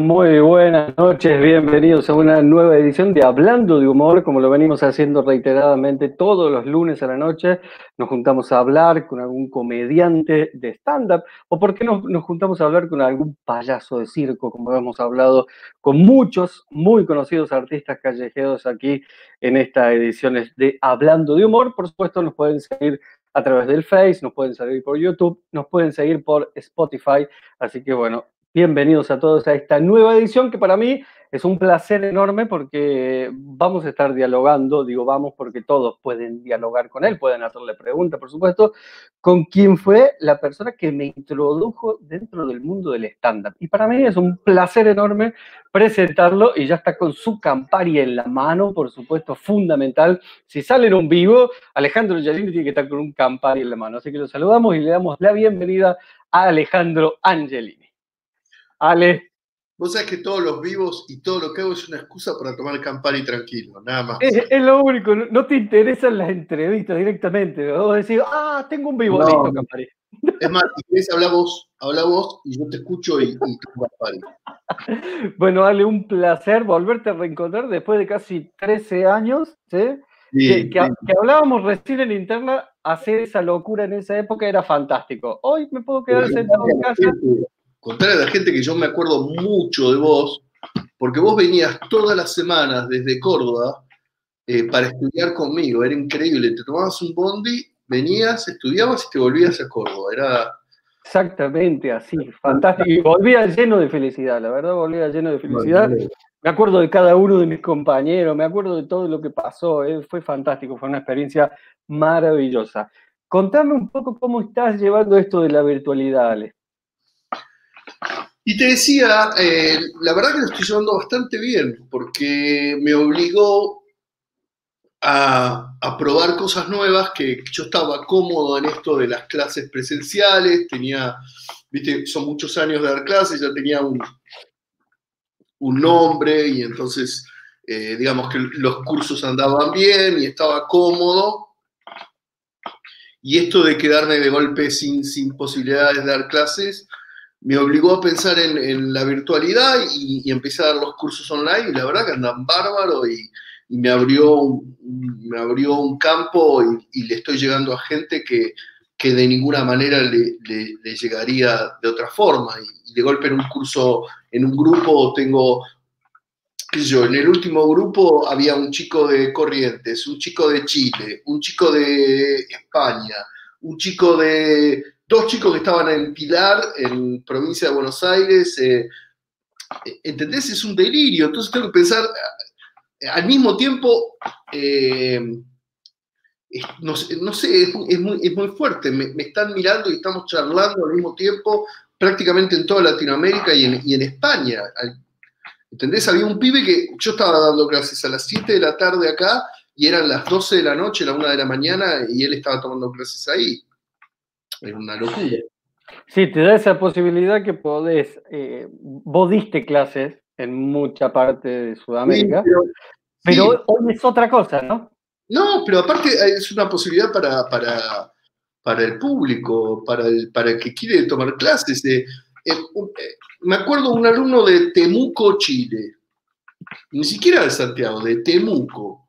Muy buenas noches, bienvenidos a una nueva edición de Hablando de Humor, como lo venimos haciendo reiteradamente todos los lunes a la noche. Nos juntamos a hablar con algún comediante de stand-up, o por qué no nos juntamos a hablar con algún payaso de circo, como hemos hablado con muchos muy conocidos artistas callejeros aquí en estas ediciones de Hablando de Humor. Por supuesto, nos pueden seguir a través del Face, nos pueden seguir por YouTube, nos pueden seguir por Spotify. Así que bueno, Bienvenidos a todos a esta nueva edición que para mí es un placer enorme porque vamos a estar dialogando, digo vamos porque todos pueden dialogar con él, pueden hacerle preguntas, por supuesto, con quien fue la persona que me introdujo dentro del mundo del stand-up. Y para mí es un placer enorme presentarlo y ya está con su Campari en la mano, por supuesto, fundamental. Si sale en un vivo, Alejandro Giannini tiene que estar con un Campari en la mano. Así que lo saludamos y le damos la bienvenida a Alejandro Angelini. Ale. Vos sabés que todos los vivos y todo lo que hago es una excusa para tomar Campari tranquilo, nada más. Es, lo único, no te interesan las entrevistas directamente. Vos decís, ah, tengo un vivo, listo, Campari. Es más, si querés, habla vos, habla vos y yo te escucho y, y tomo Campari. Bueno, Ale, un placer volverte a reencontrar después de casi 13 años, ¿sí? que, que, hablábamos recién en interna, hacer esa locura en esa época era fantástico. Hoy me puedo quedar sentado en casa contarle a la gente que yo me acuerdo mucho de vos, porque vos venías todas las semanas desde Córdoba eh, para estudiar conmigo, era increíble, te tomabas un bondi, venías, estudiabas y te volvías a Córdoba, era... Exactamente así, fantástico. Y volvía lleno de felicidad, la verdad, volvía lleno de felicidad. Me acuerdo de cada uno de mis compañeros, me acuerdo de todo lo que pasó, eh, fue fantástico, fue una experiencia maravillosa. Contame un poco cómo estás llevando esto de la virtualidad, Ale. Y te decía, eh, la verdad que lo estoy llevando bastante bien, porque me obligó a, probar cosas nuevas, que yo estaba cómodo en esto de las clases presenciales, tenía, viste, son muchos años de dar clases, ya tenía un, nombre y entonces, eh, digamos que los cursos andaban bien y estaba cómodo. Y esto de quedarme de golpe sin posibilidades de dar clases, me obligó a pensar en, la virtualidad y, empecé a dar los cursos online y la verdad que andan bárbaro y, me, abrió un, me abrió un campo y, le estoy llegando a gente que, de ninguna manera le, llegaría de otra forma. Y, de golpe en un curso, en un grupo tengo, qué sé yo, en el último grupo había un chico de Corrientes, un chico de Chile, un chico de España, un chico de dos chicos que estaban en Pilar, en provincia de Buenos Aires. Eh, ¿Entendés? Es un delirio. Entonces tengo que pensar, eh, al mismo tiempo, eh, no, sé, es, muy, fuerte. Me, están mirando y estamos charlando al mismo tiempo prácticamente en toda Latinoamérica y en, España. ¿Entendés? Había un pibe que yo estaba dando clases a las 7 de la tarde acá y eran las 12 de la noche, la 1 de la mañana y él estaba tomando clases ahí es una locura. Sí, te da esa posibilidad que podés, eh, vos diste clases en mucha parte de Sudamérica, pero, hoy es otra cosa, ¿no? No, pero aparte es una posibilidad para, para, para el público, para el, para el que quiere tomar clases. Eh, eh, me acuerdo un alumno de Temuco, Chile, ni siquiera de Santiago, de Temuco.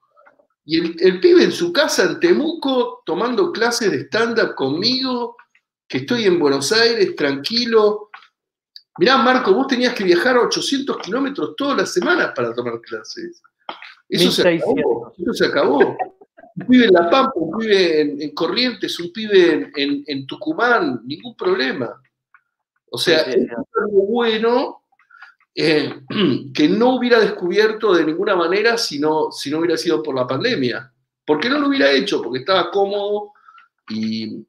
Y el, el pibe en su casa en Temuco tomando clases de stand-up conmigo, que estoy en Buenos Aires, tranquilo. Mirá, Marco, vos tenías que viajar a 800 kilómetros todas las semanas para tomar clases. Eso se acabó. Eso se acabó. Un pibe en La Pampa, un pibe en, Corrientes, un pibe en, Tucumán, ningún problema. O sea, es algo bueno eh, que no hubiera descubierto de ninguna manera si no, si no hubiera sido por la pandemia. ¿Por qué no lo hubiera hecho? Porque estaba cómodo y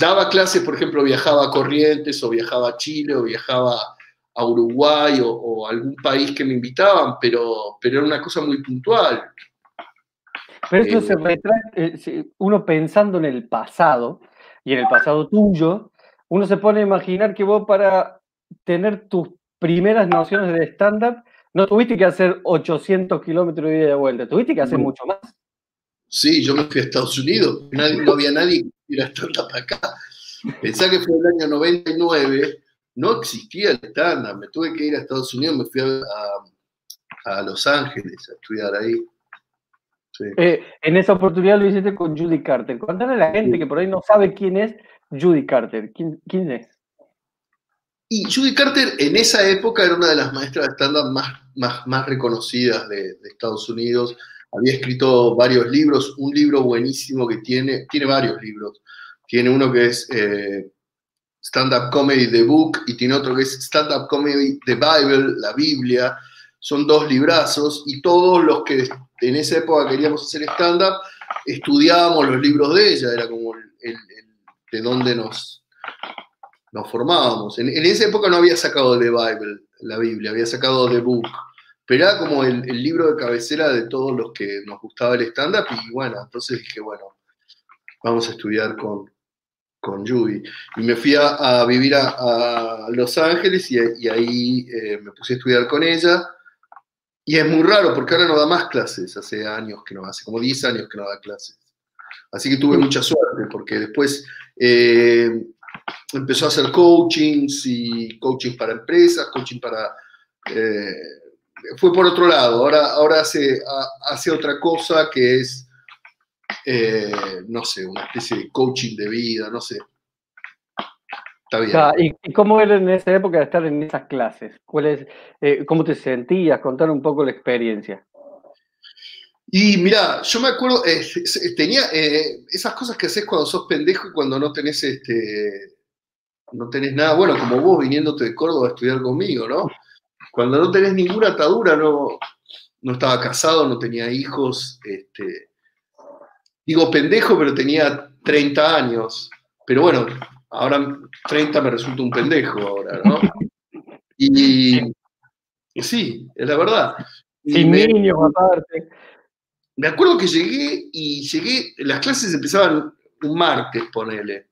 daba clases, por ejemplo, viajaba a Corrientes o viajaba a Chile o viajaba a Uruguay o, algún país que me invitaban, pero, pero era una cosa muy puntual. Pero esto se eh, retrae, eh, uno pensando en el pasado y en el pasado tuyo, uno se pone a imaginar que vos para tener tus primeras nociones de stand-up no tuviste que hacer 800 kilómetros de ida y de vuelta, tuviste que hacer mucho más. Sí, yo me fui a Estados Unidos, no había nadie que ir a stand-up acá. Pensá que fue el año 99 no existía el stand-up. Me tuve que ir a Estados Unidos, me fui a, Los Ángeles a estudiar ahí. Eh, en esa oportunidad lo hiciste con Judy Carter. Cuéntale a la gente que por ahí no sabe quién es Judy Carter. ¿Quién, es? Y Judy Carter en esa época era una de las maestras de stand-up más, más, más, reconocidas de, Estados Unidos. Había escrito varios libros, un libro buenísimo que tiene, tiene varios libros. Tiene uno que es eh, Stand-Up Comedy The Book y tiene otro que es Stand-Up Comedy The Bible, la Biblia. Son dos librazos y todos los que en esa época queríamos hacer stand-up estudiábamos los libros de ella, era como el, de dónde nos, nos formábamos. En, esa época no había sacado The Bible, la Biblia, había sacado The Book, pero era como el, libro de cabecera de todos los que nos gustaba el stand-up y bueno, entonces dije, bueno, vamos a estudiar con, con Judy. Y me fui a, vivir a, Los Ángeles y, ahí eh, me puse a estudiar con ella. Y es muy raro porque ahora no da más clases, hace años que no, hace como 10 años que no da clases. Así que tuve mucha suerte porque después eh, empezó a hacer coachings y coaching para empresas, coaching para... Eh, fue por otro lado, ahora, ahora hace, hace otra cosa que es eh, no sé, una especie de coaching de vida, no sé. Está bien. ¿y, cómo era en esa época de estar en esas clases? ¿Cuál eh, ¿Cómo te sentías? Contar un poco la experiencia. Y mira, yo me acuerdo, eh, tenía esas cosas que haces cuando sos pendejo y cuando no tenés este, no tenés nada, bueno, como vos viniéndote de Córdoba a estudiar conmigo, ¿no? Cuando no tenés ninguna atadura, no, no estaba casado, no tenía hijos, este, digo pendejo, pero tenía 30 años. Pero bueno, ahora 30 me resulta un pendejo ahora, ¿no? Y, sí, es la verdad. Sin niños aparte. Me acuerdo que llegué y llegué, las clases empezaban un martes, ponele.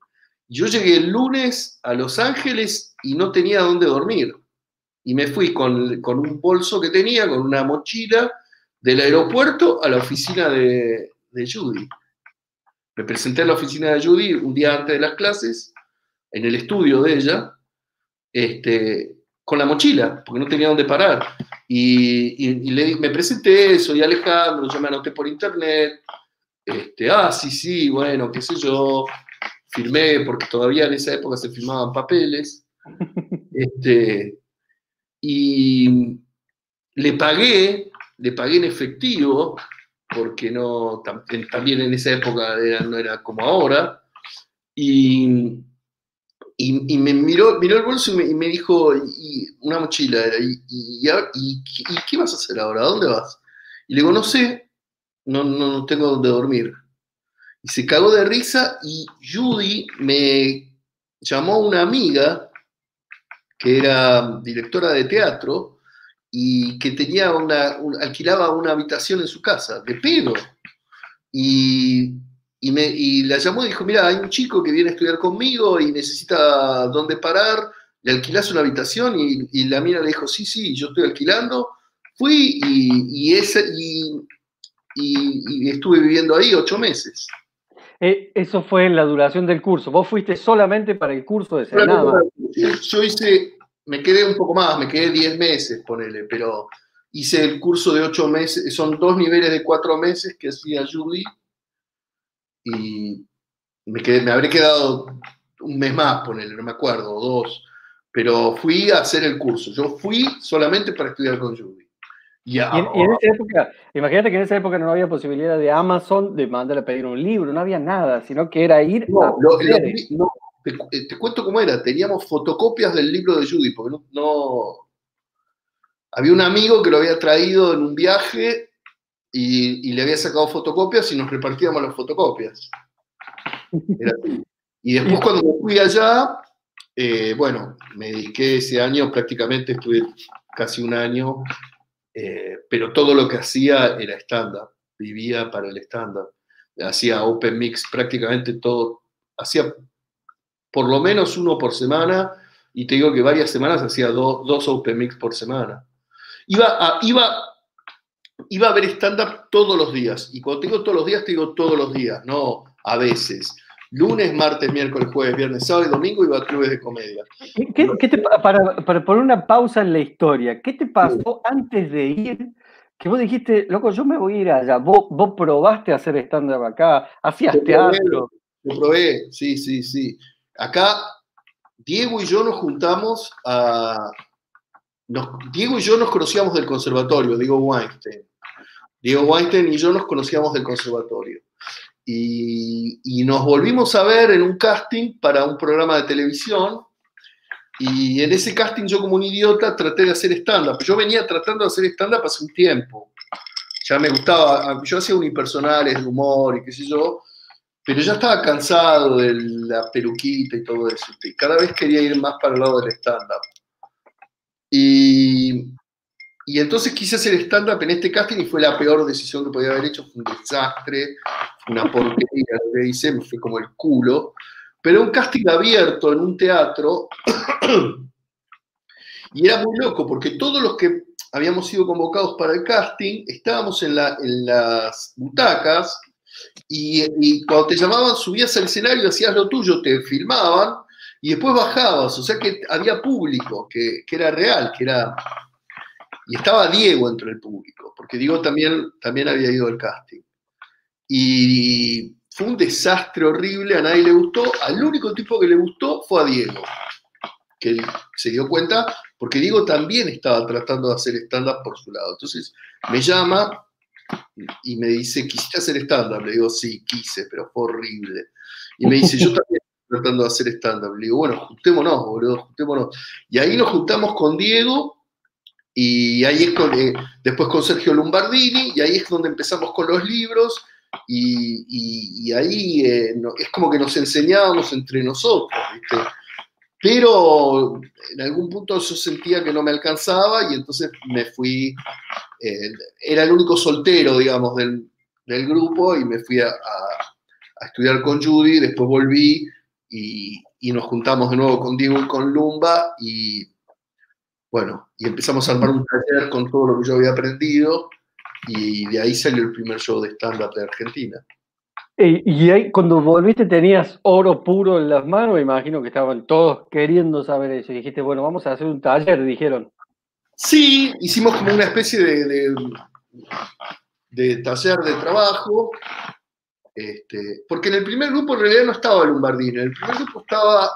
Yo llegué el lunes a Los Ángeles y no tenía dónde dormir. Y me fui con, con un bolso que tenía, con una mochila, del aeropuerto a la oficina de, de Judy. Me presenté a la oficina de Judy un día antes de las clases, en el estudio de ella, este, con la mochila, porque no tenía dónde parar. Y, le, me presenté, soy Alejandro, yo me anoté por internet. Este, ah, sí, sí, bueno, qué sé yo. Firmé, porque todavía en esa época se firmaban papeles. Este, y le pagué, le pagué en efectivo porque no, también en esa época no era como ahora. Y, y, me miró, miró el bolso y me, dijo, y una mochila y, y, qué vas a hacer ahora? ¿A dónde vas? Y le digo, no sé, no, no, tengo dónde dormir. Y se cagó de risa y Judy me llamó una amiga que era directora de teatro y que tenía una, alquilaba una habitación en su casa, de pedo. Y, y, me, y la llamó y dijo, mira, hay un chico que viene a estudiar conmigo y necesita dónde parar, le alquilás una habitación y, y la mina le dijo, sí, sí, yo estoy alquilando. Fui y, y, ese, y, estuve viviendo ahí ocho meses. Eh, eso fue en la duración del curso. Vos fuiste solamente para el curso de Senama. Yo hice me quedé un poco más, me quedé 10 meses, ponele, pero hice el curso de 8 meses, son dos niveles de 4 meses que hacía Judy y me, quedé, me habré quedado un mes más, ponele, no me acuerdo, dos, pero fui a hacer el curso, yo fui solamente para estudiar con Judy. Y, en, esa época, imagínate que en esa época no había posibilidad de Amazon de mandarle a pedir un libro, no había nada, sino que era ir a no, eh, te, cuento cómo era, teníamos fotocopias del libro de Judy, porque no, Había un amigo que lo había traído en un viaje y, le había sacado fotocopias y nos repartíamos las fotocopias. y después cuando me fui allá, eh, bueno, me dediqué ese año, prácticamente estuve casi un año, eh, pero todo lo que hacía era estándar, vivía para el estándar. Hacía Open Mix prácticamente todo, hacía por lo menos uno por semana, y te digo que varias semanas hacía dos Open Mix por semana. Iba a, iba, iba a ver stand-up todos los días, y cuando te digo todos los días, te digo todos los días, no a veces. Lunes, martes, miércoles, jueves, viernes, sábado y domingo iba a clubes de comedia. para, poner una pausa en la historia, ¿qué te pasó antes de ir? Que vos dijiste, loco, yo me voy a ir allá. Vos, vos probaste a hacer stand-up acá, hacías teatro. Lo probé, sí, sí, sí. Acá, Diego y yo nos juntamos a. Diego y yo nos conocíamos del conservatorio, Diego Weinstein. Diego Weinstein y yo nos conocíamos del conservatorio. Y, y, nos volvimos a ver en un casting para un programa de televisión. Y en ese casting yo como un idiota traté de hacer stand-up. Yo venía tratando de hacer stand-up hace un tiempo. Ya me gustaba, yo hacía unipersonales de humor y qué sé yo, pero ya estaba cansado de la peluquita y todo eso. Y cada vez quería ir más para el lado del stand-up. Y, y entonces quise hacer stand-up en este casting y fue la peor decisión que podía haber hecho. Fue un desastre, una porquería lo que hice, me fue como el culo. Pero un casting abierto en un teatro. y era muy loco porque todos los que habíamos sido convocados para el casting estábamos en, la, en las butacas y, cuando te llamaban, subías al escenario, hacías lo tuyo, te filmaban y después bajabas. O sea que había público, que, era real, que era. Y estaba Diego entre el público, porque Diego también, también había ido al casting. Y fue un desastre horrible, a nadie le gustó. Al único tipo que le gustó fue a Diego, que se dio cuenta, porque Diego también estaba tratando de hacer stand-up por su lado. Entonces me llama y me dice, ¿quisiste hacer stand-up? Le digo, sí, quise, pero fue horrible. Y me dice, yo también estoy tratando de hacer stand-up. Le digo, bueno, juntémonos, boludo, juntémonos. Y ahí nos juntamos con Diego y ahí es con, eh, después con Sergio Lombardini y ahí es donde empezamos con los libros y, ahí eh, es como que nos enseñábamos entre nosotros, Pero en algún punto yo sentía que no me alcanzaba y entonces me fui eh, era el único soltero, digamos, del, grupo y me fui a, estudiar con Judy, después volví y, nos juntamos de nuevo con Diego y con Lumba y bueno, y empezamos a armar un taller con todo lo que yo había aprendido y de ahí salió el primer show de stand-up de Argentina. Y, ahí, cuando volviste tenías oro puro en las manos, imagino que estaban todos queriendo saber eso. Y dijiste, bueno, vamos a hacer un taller, dijeron. Sí, hicimos como una especie de, de, taller de trabajo, este, porque en el primer grupo en realidad no estaba Lombardino, en el primer grupo estaba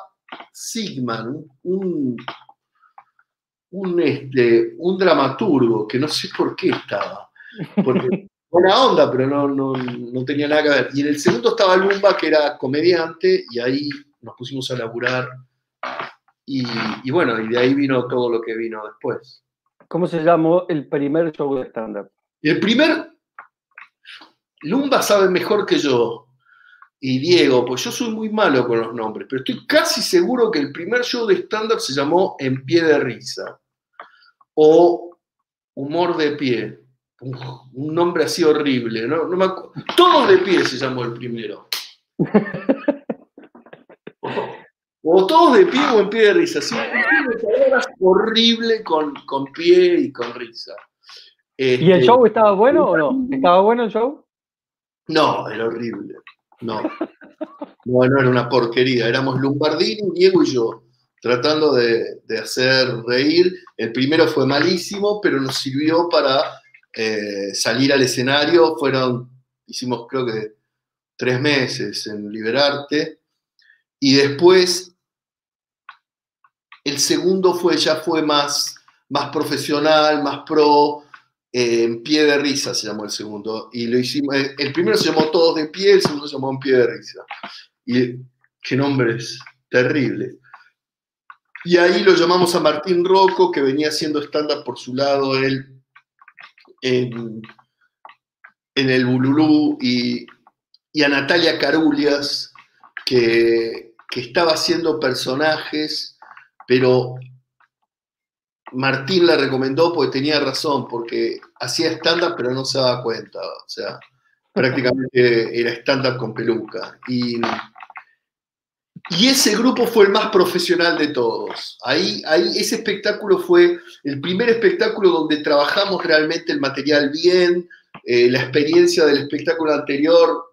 Sigman, un, un, este, un dramaturgo, que no sé por qué estaba. Porque buena onda, pero no, no, tenía nada que ver. Y en el segundo estaba Lumba, que era comediante, y ahí nos pusimos a laburar. Y, y, bueno, y de ahí vino todo lo que vino después. ¿Cómo se llamó el primer show de stand-up? El primer, Lumba sabe mejor que yo y Diego, pues yo soy muy malo con los nombres, pero estoy casi seguro que el primer show de stand-up se llamó En pie de risa o Humor de pie. Un nombre así horrible, ¿no? no me Todos de pie se llamó el primero. O todos de pie o en pie de risa. Sí, horrible con, con pie y con risa. ¿Y el este, show estaba bueno o no? ¿Estaba bueno el show? No, era horrible. No. No, era una porquería. Éramos Lombardini, Diego y yo, tratando de, hacer reír. El primero fue malísimo, pero nos sirvió para eh, salir al escenario. Fueron, hicimos creo que tres meses en Liberarte. Y después el segundo fue, ya fue más, más profesional, más pro, eh, en pie de risa se llamó el segundo. Y lo hicimos, eh, el primero se llamó Todos de pie, el segundo se llamó En pie de risa. Y qué nombre es, terrible. Y ahí lo llamamos a Martín Rocco, que venía haciendo estándar por su lado él en, el Bululú, y, a Natalia Carulias, que, que estaba haciendo personajes pero Martín la recomendó porque tenía razón, porque hacía stand-up pero no se daba cuenta, o sea, prácticamente era stand-up con peluca. Y, y, ese grupo fue el más profesional de todos. Ahí, ahí, ese espectáculo fue el primer espectáculo donde trabajamos realmente el material bien, eh, la experiencia del espectáculo anterior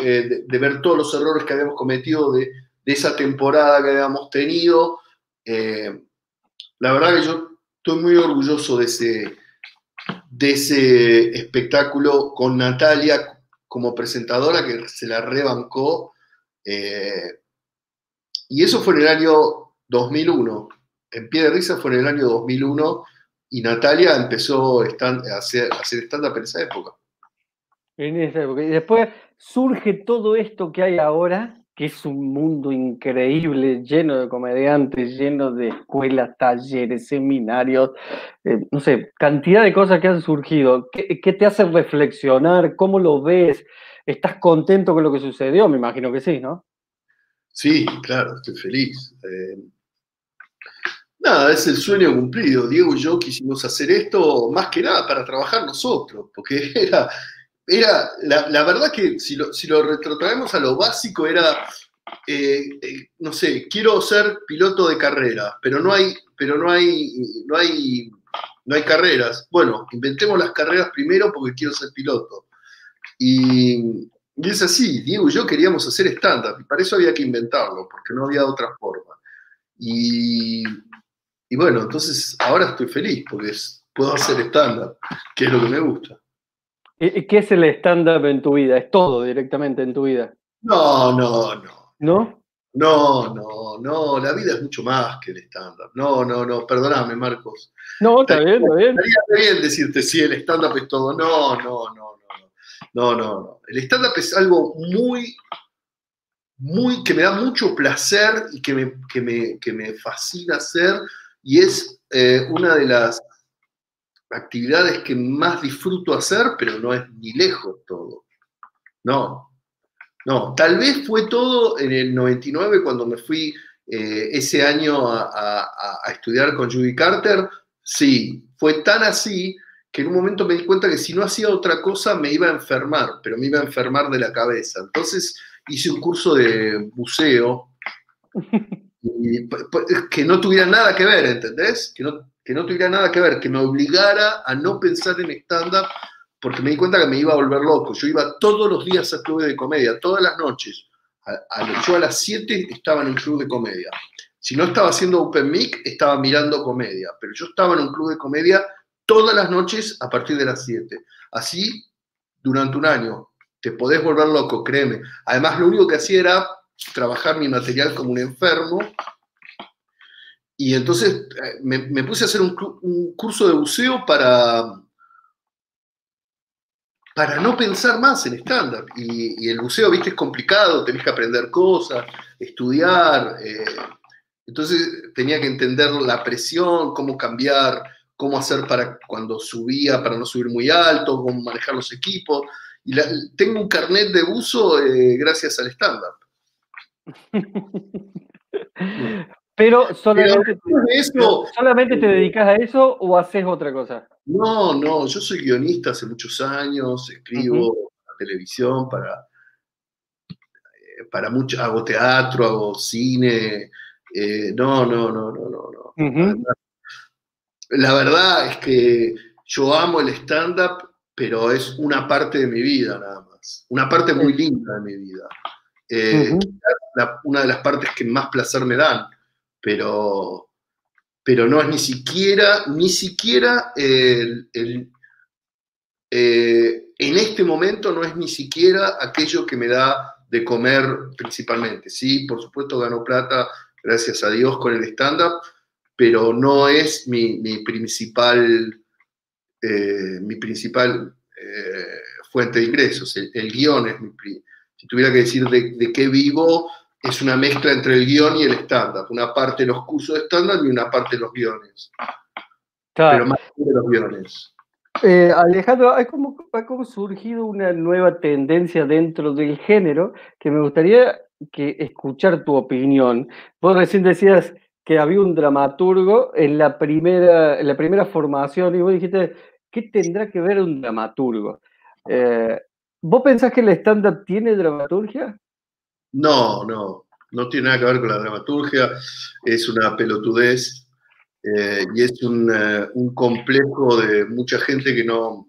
eh, de, ver todos los errores que habíamos cometido de, esa temporada que habíamos tenido. Eh, la verdad que yo estoy muy orgulloso de ese, de ese espectáculo con Natalia como presentadora que se la rebancó. Y eso fue en el año 2001. En pie de risa fue en el año 2001 y Natalia empezó a hacer, a hacer stand-up en esa época. En esa época. Y después surge todo esto que hay ahora, que es un mundo increíble, lleno de comediantes, lleno de escuelas, talleres, seminarios, eh, no sé, cantidad de cosas que han surgido. ¿Qué, te hace reflexionar? ¿Cómo lo ves? ¿Estás contento con lo que sucedió? Me imagino que sí, ¿no? Sí, claro, estoy feliz. Eh, nada, es el sueño cumplido. Diego y yo quisimos hacer esto más que nada para trabajar nosotros, porque era era, la, verdad que si lo, retrotraemos a lo básico, era, eh, eh, no sé, quiero ser piloto de carrera, pero no hay, pero no hay, no hay, no hay carreras. Bueno, inventemos las carreras primero porque quiero ser piloto. Y, es así, Diego y yo queríamos hacer stand-up, y para eso había que inventarlo, porque no había otra forma. Y, y bueno, entonces ahora estoy feliz porque puedo hacer stand-up, que es lo que me gusta. ¿Qué es el stand-up en tu vida? ¿Es todo directamente en tu vida? No, no, no. ¿No? No, no, no, la vida es mucho más que el stand-up. No, no, no, perdóname, Marcos. No, está bien, está bien. Estaría bien decirte, sí, el stand-up es todo. No, no, no, no, no, no. El stand-up es algo muy, muy, que me da mucho placer y que me, que me, que me fascina hacer y es eh, una de las actividades que más disfruto hacer, pero no es ni lejos todo. No, no, tal vez fue todo en el 99 cuando me fui eh, ese año a, estudiar con Judy Carter. Sí, fue tan así que en un momento me di cuenta que si no hacía otra cosa me iba a enfermar, pero me iba a enfermar de la cabeza. Entonces hice un curso de buceo que no tuviera nada que ver, ¿entendés? Que no, que no tuviera nada que ver, que me obligara a no pensar en stand-up, porque me di cuenta que me iba a volver loco. Yo iba todos los días a club de comedia, todas las noches. A, yo a las 7 estaba en un club de comedia. Si no estaba haciendo Open Mic, estaba mirando comedia, pero yo estaba en un club de comedia todas las noches a partir de las 7. Así durante un año. Te podés volver loco, créeme. Además, lo único que hacía era trabajar mi material como un enfermo y entonces eh, me, puse a hacer un, curso de buceo para, para no pensar más en stand-up. Y, el buceo, viste, es complicado, tenés que aprender cosas, estudiar. Eh, entonces tenía que entender la presión, cómo cambiar, cómo hacer para cuando subía, para no subir muy alto, cómo manejar los equipos. Y tengo un carnet de buzo eh, gracias al stand-up. Pero solamente, solamente te dedicas a eso o haces otra cosa. No, no, yo soy guionista hace muchos años, escribo televisión para, eh, para mucho, hago teatro, hago cine. Eh, no, no, no, no, no, no. La verdad es que yo amo el stand-up, pero es una parte de mi vida nada más. Una parte muy linda de mi vida. Eh, una de las partes que más placer me dan pero, pero no es ni siquiera, ni siquiera el, eh, en este momento no es ni siquiera aquello que me da de comer principalmente. Sí, por supuesto gano plata, gracias a Dios, con el stand-up, pero no es mi, principal, eh, mi principal eh, fuente de ingresos. El, guion es mi... Si tuviera que decir de, de qué vivo, es una mezcla entre el guion y el stand-up. Una parte de los cursos de stand-up y una parte de los guiones. Pero más de los guiones. Eh, Alejandro, hay como, ha como surgido una nueva tendencia dentro del género que me gustaría que escuchar tu opinión. Vos recién decías que había un dramaturgo en la primera, en la primera formación y vos dijiste, ¿qué tendrá que ver un dramaturgo? Eh, ¿Vos pensás que el stand-up tiene dramaturgia? No, no, no tiene nada que ver con la dramaturgia, es una pelotudez eh, y es eh, un, complejo de mucha gente que no,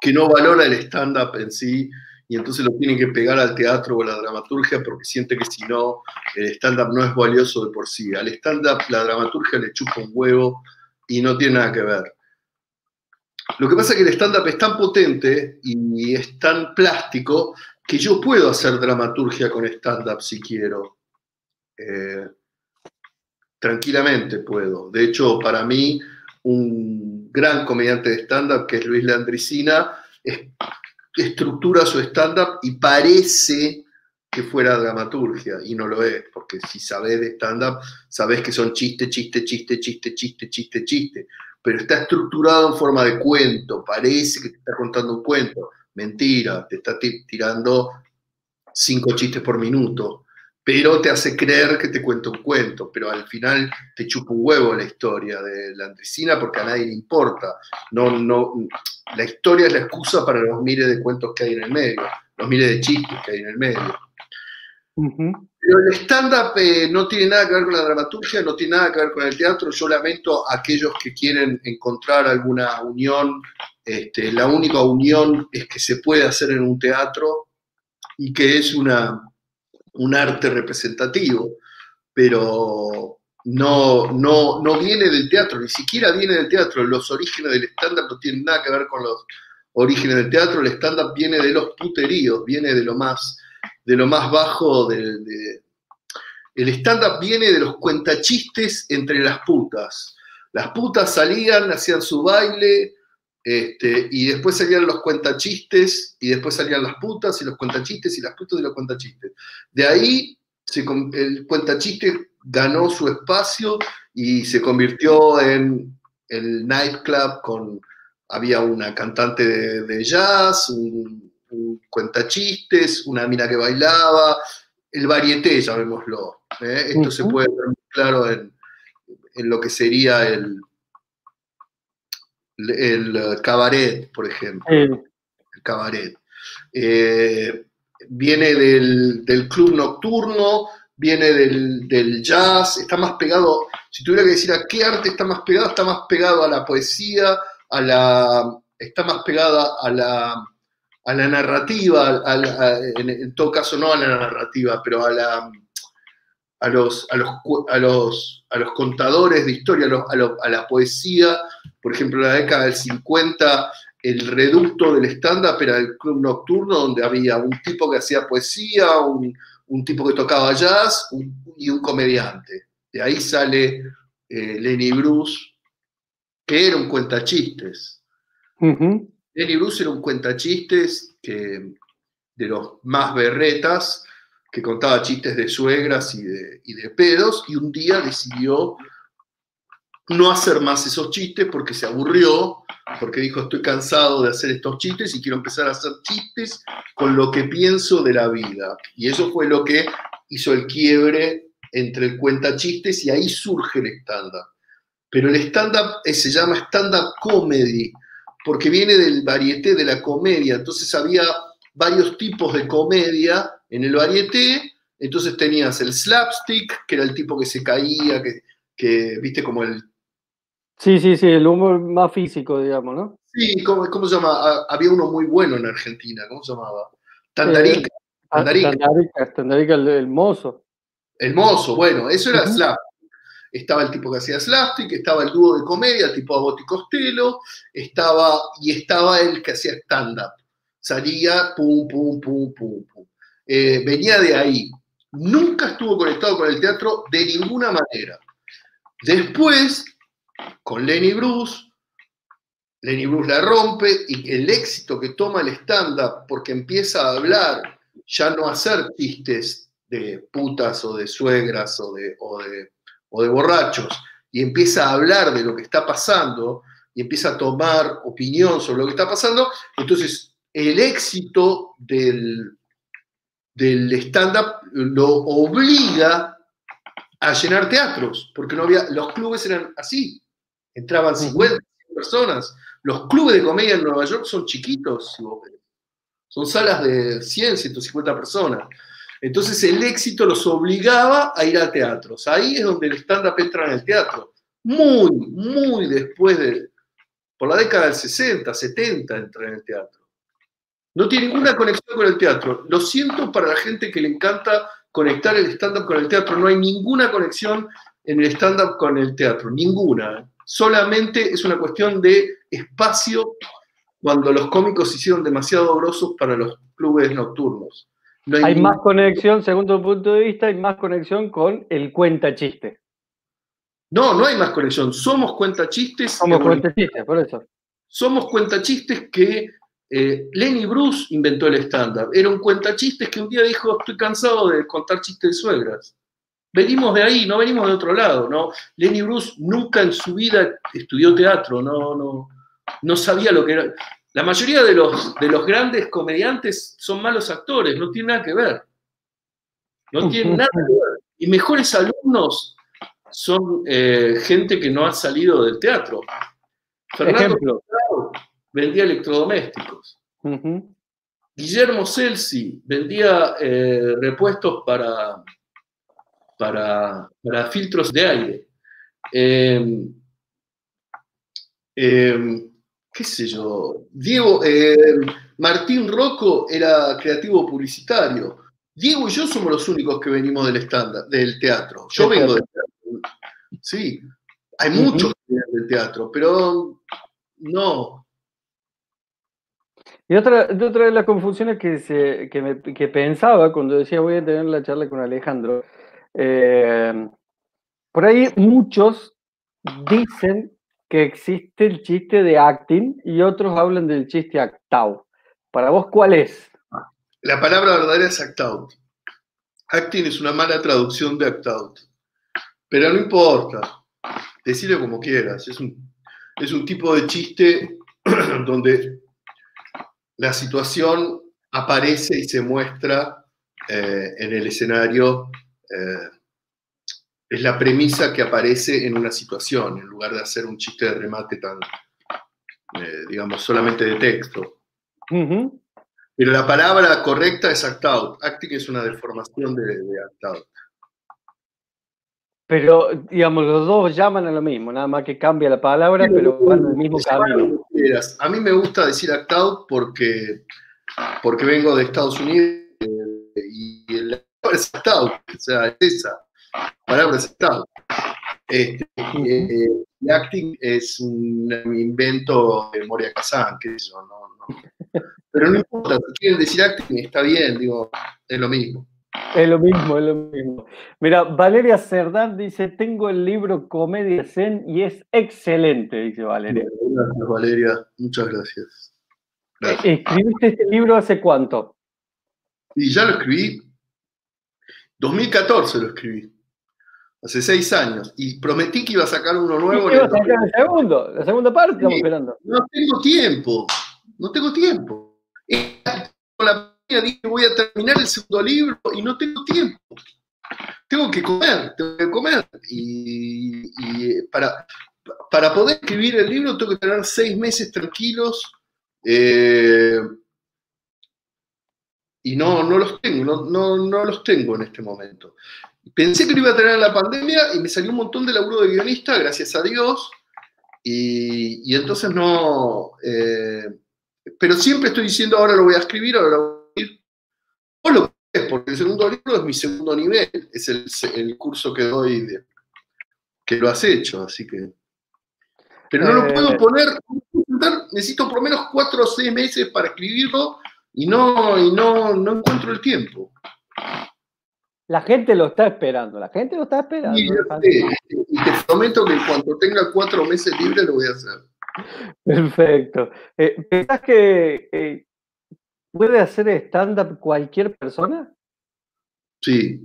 que no valora el stand-up en sí y entonces lo tienen que pegar al teatro o a la dramaturgia porque siente que si no, el stand-up no es valioso de por sí. Al stand-up la dramaturgia le chupa un huevo y no tiene nada que ver. Lo que pasa es que el stand-up es tan potente y es tan plástico que yo puedo hacer dramaturgia con stand-up si quiero. Eh, tranquilamente puedo. De hecho, para mí, un gran comediante de stand-up, que es Luis Landricina, estructura su stand-up y parece que fuera dramaturgia, y no lo es, porque si sabes de stand-up, sabes que son chiste, chiste, chiste, chiste, chiste, chiste, chiste, pero está estructurado en forma de cuento, parece que te está contando un cuento, mentira, te está tirando cinco chistes por minuto, pero te hace creer que te cuenta un cuento, pero al final te chupa un huevo la historia de la andricina porque a nadie le importa. No, no, la historia es la excusa para los miles de cuentos que hay en el medio, los miles de chistes que hay en el medio. Pero el stand-up eh, no tiene nada que ver con la dramaturgia, no tiene nada que ver con el teatro. Yo lamento a aquellos que quieren encontrar alguna unión. Este, la única unión es que se puede hacer en un teatro y que es una, un arte representativo, pero no, no, no viene del teatro, ni siquiera viene del teatro. Los orígenes del stand-up no tienen nada que ver con los orígenes del teatro. El stand-up viene de los puteríos, viene de lo más, de lo más bajo del... el stand-up viene de los cuentachistes entre las putas. Las putas salían, hacían su baile, este, y después salían los cuentachistes, y después salían las putas, y los cuentachistes, y las putas, y los cuentachistes. De ahí se, el cuentachiste ganó su espacio y se convirtió en el nightclub con, había una cantante de, jazz, un, cuentachistes, una mina que bailaba, el varieté, llamémoslo. ¿eh? Esto se puede ver muy claro en, en lo que sería el, el eh, cabaret, por ejemplo. El cabaret. Eh, viene del, club nocturno, viene del, jazz, está más pegado, si tuviera que decir a qué arte está más pegado, está más pegado a la poesía, a la, está más pegada a la, a la narrativa, en, todo caso no a la narrativa, pero a la, a los, a los, a los, a los contadores de historia, a, la poesía. Por ejemplo, en la década del 50, el reducto del stand-up era el club nocturno, donde había un tipo que hacía poesía, un, tipo que tocaba jazz y un comediante. De ahí sale eh, Lenny Bruce, que era un cuentachistes. Lenny Bruce era un cuentachistes que, de los más berretas, que contaba chistes de suegras y de, y de pedos, y un día decidió no hacer más esos chistes porque se aburrió, porque dijo estoy cansado de hacer estos chistes y quiero empezar a hacer chistes con lo que pienso de la vida. Y eso fue lo que hizo el quiebre entre el cuenta chistes y ahí surge el stand-up. Pero el stand-up eh, se llama stand-up comedy porque viene del varieté de la comedia. Entonces había varios tipos de comedia en el varieté, entonces tenías el slapstick, que era el tipo que se caía, que, que viste como el... Sí, sí, sí, el humor más físico, digamos, ¿no? Sí, ¿cómo, cómo se llama? Ah, había uno muy bueno en Argentina, ¿cómo se llamaba? Tandarica. Eh, ah, Tandarica, Tandarica, el, mozo. El mozo, bueno, eso era slapstick. Estaba el tipo que hacía slapstick, estaba el dúo de comedia tipo Abbott y Costello, estaba, y estaba el que hacía stand-up. Salía, pum, pum, pum, pum, pum. Eh, venía de ahí. Nunca estuvo conectado con el teatro de ninguna manera. Después, con Lenny Bruce, Lenny Bruce la rompe y el éxito que toma el stand-up porque empieza a hablar, ya no a hacer chistes de putas o de suegras o de, o de, o de borrachos, y empieza a hablar de lo que está pasando y empieza a tomar opinión sobre lo que está pasando, entonces el éxito del, del stand-up lo obliga a llenar teatros, porque no había, los clubes eran así, entraban 50 personas. Los clubes de comedia en Nueva York son chiquitos, son salas de 100, 150 personas. Entonces el éxito los obligaba a ir a teatros. Ahí es donde el stand-up entra en el teatro. Muy, muy después de, por la década del 60, 70 entra en el teatro. No tiene ninguna conexión con el teatro. Lo siento para la gente que le encanta conectar el stand-up con el teatro. No hay ninguna conexión en el stand-up con el teatro, ninguna. Solamente es una cuestión de espacio cuando los cómicos se hicieron demasiado grosos para los clubes nocturnos. hay, más conexión, según tu punto de vista, hay más conexión con el cuenta chiste. No, no hay más conexión. Somos cuenta chistes. Somos cuenta chistes, por eso. Somos cuenta chistes que eh, Lenny Bruce inventó el stand-up. Era un cuenta chistes que un día dijo: Estoy cansado de contar chistes de suegras. Venimos de ahí, no venimos de otro lado, ¿no? Lenny Bruce nunca en su vida estudió teatro, no, no, no sabía lo que era. La mayoría de los, de los grandes comediantes son malos actores, no tiene nada que ver. No tienen nada que ver. Y mejores alumnos son eh, gente que no ha salido del teatro. Fernando vendía electrodomésticos. Guillermo Celsi vendía eh, repuestos para, para, filtros de aire. Em, em, qué sé yo, Diego, em, Martín Rocco era creativo publicitario. Diego y yo somos los únicos que venimos del estándar, del teatro. Yo vengo del teatro. Sí, hay muchos que vienen del teatro, pero no. Y otra, otra de las confusiones que, que pensaba cuando decía voy a tener la charla con Alejandro, eh, por ahí muchos dicen que existe el chiste de acting y otros hablan del chiste act-out. Para vos, ¿cuál es? La palabra verdadera es act-out. Acting es una mala traducción de act-out. Pero no importa. Decirlo como quieras. Es un, es un tipo de chiste donde la situación aparece y se muestra eh, en el escenario eh, es la premisa que aparece en una situación, en lugar de hacer un chiste de remate tan, eh, digamos, solamente de texto. Pero la palabra correcta es act out. Acting es una deformación de, act out. Pero, digamos, los dos llaman a lo mismo, nada más que cambia la palabra, pero van al mismo camino. A mí me gusta decir act out porque, porque vengo de Estados Unidos o sea, es esa, palabra es Este, eh, acting es un invento de Moria Kazan, sé yo, no, no. Pero no importa, si quieren decir acting, está bien, digo, es lo mismo. Es lo mismo, es lo mismo. Mira, Valeria Cerdán dice, tengo el libro Comedia Zen y es excelente, dice Valeria. Gracias, Valeria, muchas gracias. Eh, ¿Escribiste este libro hace cuánto? Y ya lo escribí 2014 lo escribí. Hace seis años. Y prometí que iba a sacar uno nuevo. iba a sacar el segundo? La segunda parte estamos esperando. No tengo tiempo. No tengo tiempo. Con la dije voy a terminar el segundo libro y no tengo tiempo. Tengo que comer, tengo que comer. Y, para, para poder escribir el libro tengo que tener seis meses tranquilos. Eh, y no, no los tengo, no, no, los tengo en este momento. Pensé que lo iba a tener en la pandemia y me salió un montón de laburo de guionista, gracias a Dios, y, entonces no... Eh, pero siempre estoy diciendo, ahora lo voy a escribir, ahora lo voy a escribir. Vos lo es, porque el segundo libro es mi segundo nivel, es el, curso que doy, de, que lo has hecho, así que... Pero no lo puedo eh. poner, necesito por lo menos cuatro o seis meses para escribirlo y no, y no, no encuentro el tiempo. La gente lo está esperando, la gente lo está esperando. Y, te prometo que cuando tenga cuatro meses libres lo voy a hacer. Perfecto. Eh, ¿Pensás que eh, puede hacer stand-up cualquier persona? Sí.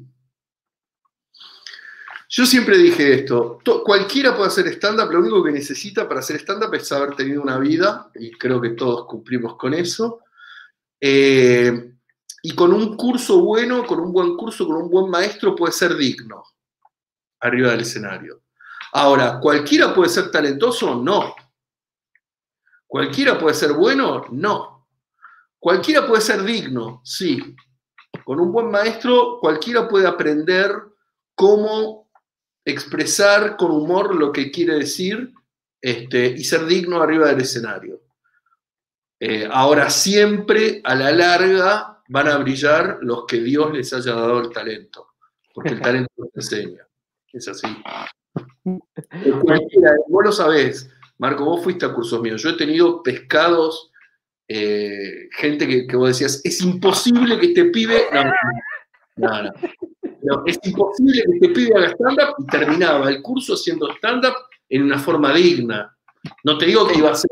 Yo siempre dije esto, cualquiera puede hacer stand-up, lo único que necesita para hacer stand-up es haber tenido una vida, y creo que todos cumplimos con eso, eh, y con un curso bueno, con un buen curso, con un buen maestro, puede ser digno arriba del escenario. Ahora, ¿cualquiera puede ser talentoso? No. ¿Cualquiera puede ser bueno? No. ¿Cualquiera puede ser digno? Sí. Con un buen maestro, cualquiera puede aprender cómo expresar con humor lo que quiere decir este, y ser digno arriba del escenario. Eh, ahora siempre a la larga van a brillar los que Dios les haya dado el talento, porque el talento enseña. Es así. vos lo sabés, Marco, vos fuiste a cursos míos. Yo he tenido pescados, eh, gente que, vos decías, es imposible que este pibe. No, no, no. es imposible que este pibe haga stand-up y terminaba el curso haciendo stand-up en una forma digna. No te digo que iba a ser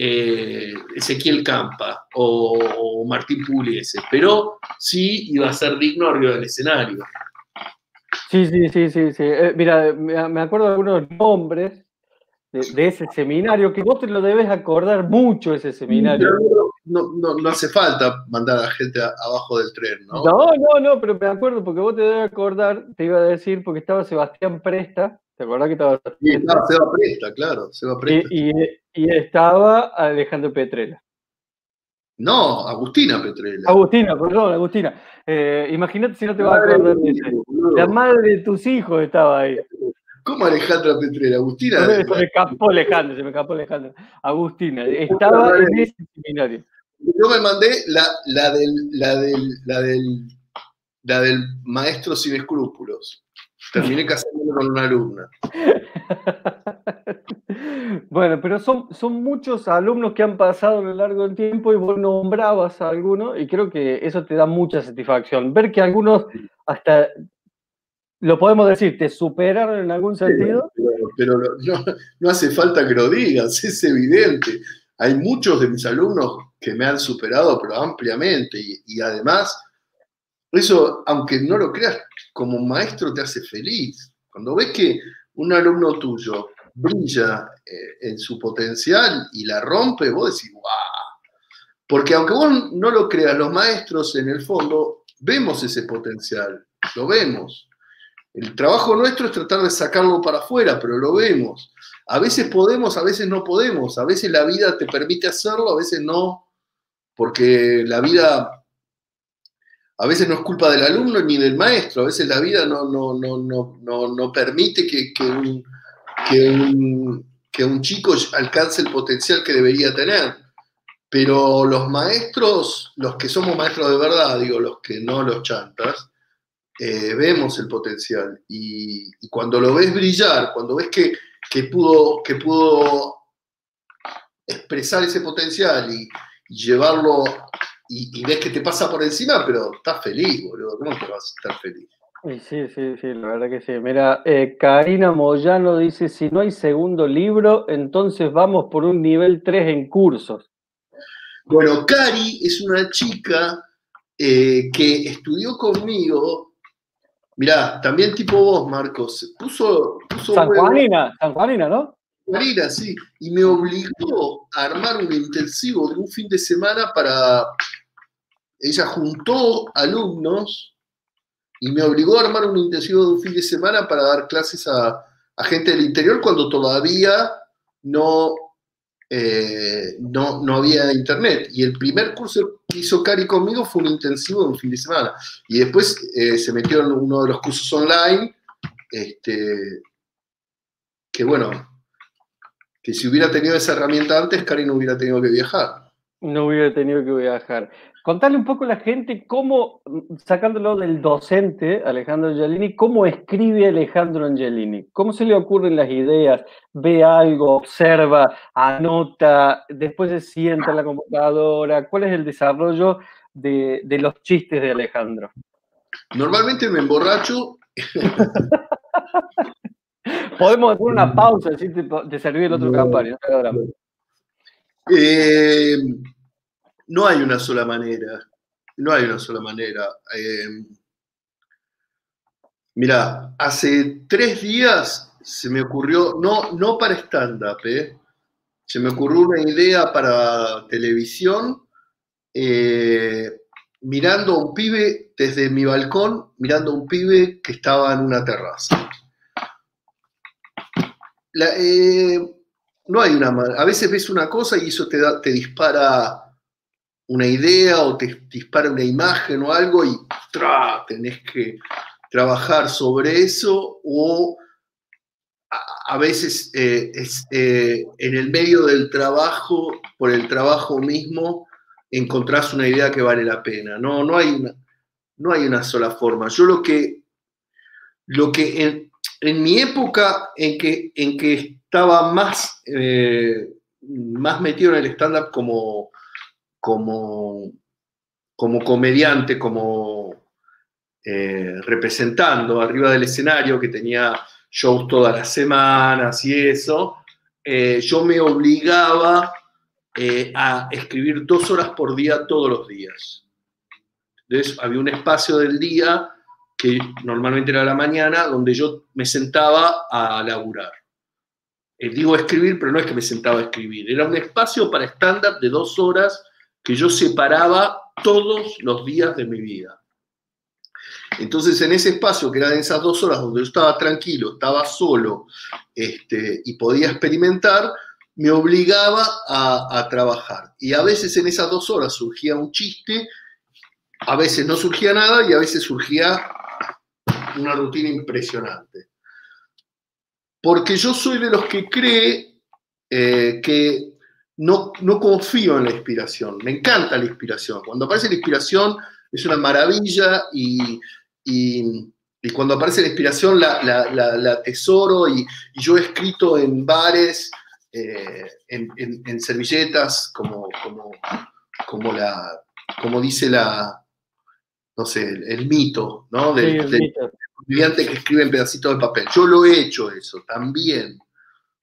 eh, Ezequiel Campa o, Martín Pugliese, pero sí iba a ser digno arriba del escenario. Sí, sí, sí, sí. sí. Eh, mira, me acuerdo de algunos nombres de, ese seminario, que vos te lo debes acordar mucho ese seminario. No, no, no, hace falta mandar a la gente abajo del tren, ¿no? No, no, no, pero me acuerdo porque vos te debes acordar, te iba a decir, porque estaba Sebastián Presta, ¿te acordás que estaba Sí, estaba Seba Presta, claro, Seba Presta. Y, y, estaba Alejandro Petrela. No, Agustina Petrela. Agustina, perdón, Agustina. Eh, imagínate si no te vas a acordar de ese. La madre de tus hijos estaba ahí. ¿Cómo Alejandra Petrera? Agustina. Se me escapó Alejandra, se me escapó Alejandra. Agustina, estaba en ese seminario. Yo me mandé la, la, del, la, del, la, del, la del maestro sin escrúpulos. Terminé casándome con una alumna. bueno, pero son, son muchos alumnos que han pasado a lo largo del tiempo y vos nombrabas a algunos y creo que eso te da mucha satisfacción. Ver que algunos hasta lo podemos decir, ¿te superaron en algún sentido? Pero, no, hace falta que lo digas, es evidente. Hay muchos de mis alumnos que me han superado, pero ampliamente. Y, además, eso, aunque no lo creas, como maestro te hace feliz. Cuando ves que un alumno tuyo brilla eh, en su potencial y la rompe, vos decís, ¡guau! Porque aunque vos no lo creas, los maestros en el fondo vemos ese potencial, lo vemos. El trabajo nuestro es tratar de sacarlo para afuera, pero lo vemos. A veces podemos, a veces no podemos. A veces la vida te permite hacerlo, a veces no, porque la vida a veces no es culpa del alumno ni del maestro, a veces la vida no, no, no, no permite que, un, que un chico alcance el potencial que debería tener. Pero los maestros, los que somos maestros de verdad, digo, los que no los chantas, eh, vemos el potencial. Y, cuando lo ves brillar, cuando ves que, pudo, que pudo expresar ese potencial y, llevarlo y, ves que te pasa por encima, pero estás feliz, boludo. ¿Cómo te vas a estar feliz? Sí, sí, sí, la verdad que sí. Mira, eh, Karina Moyano dice, si no hay segundo libro, entonces vamos por un nivel 3 en cursos. Bueno, Cari es una chica eh, que estudió conmigo Mirá, también tipo vos, Marcos, puso... puso San Juanina, San Juanina, ¿no? Juanina, sí, y me obligó a armar un intensivo de un fin de semana para... Ella juntó alumnos y me obligó a armar un intensivo de un fin de semana para dar clases a, a gente del interior cuando todavía no eh, no, no había internet. Y el primer curso que hizo Cari conmigo fue un intensivo de un fin de semana. Y después eh, se metió en uno de los cursos online, este, que bueno, que si hubiera tenido esa herramienta antes, Cari no hubiera tenido que viajar. No hubiera tenido que viajar. Contarle un poco a la gente cómo, sacándolo del docente Alejandro Angelini, cómo escribe Alejandro Angelini, cómo se le ocurren las ideas, ve algo, observa, anota, después se sienta en la computadora, cuál es el desarrollo de, los chistes de Alejandro. Normalmente me emborracho. Podemos hacer una pausa, si te, servir el otro campaña. Eh, no hay una sola manera. No hay una sola manera. Eh, mira, hace tres días se me ocurrió, no, no para stand-up, eh, se me ocurrió una idea para televisión, eh, mirando a un pibe desde mi balcón, mirando a un pibe que estaba en una terraza. No hay una A veces ves una cosa y eso te, da, te dispara una idea o te dispara una imagen o algo y tenés que trabajar sobre eso o a veces eh, eh, en el medio del trabajo, por el trabajo mismo, encontrás una idea que vale la pena. No, no, hay, una, no hay una sola forma. Yo lo que, lo que en, en mi época en que, en que estaba más, eh, más metido en el stand-up como, como, como comediante, como representando arriba del escenario, que tenía shows todas las semanas y eso, eh, yo me obligaba eh, a escribir dos horas por día todos los días. Entonces había un espacio del día que normalmente era la mañana, donde yo me sentaba a laburar. Eh, digo escribir, pero no es que me sentaba a escribir, era un espacio para stand-up de dos horas que yo separaba todos los días de mi vida. Entonces, en ese espacio, que eran esas dos horas donde yo estaba tranquilo, estaba solo este, y podía experimentar, me obligaba a, trabajar. Y a veces en esas dos horas surgía un chiste, a veces no surgía nada y a veces surgía una rutina impresionante. Porque yo soy de los que cree eh, que no, no confío en la inspiración. Me encanta la inspiración. Cuando aparece la inspiración es una maravilla y y, cuando aparece la inspiración la, la, atesoro y, yo he escrito en bares, eh, en, servilletas, como, como, como, la, como dice la, no sé, el, mito, ¿no? Del, estudiante que escribe en pedacitos de papel. Yo lo he hecho eso también,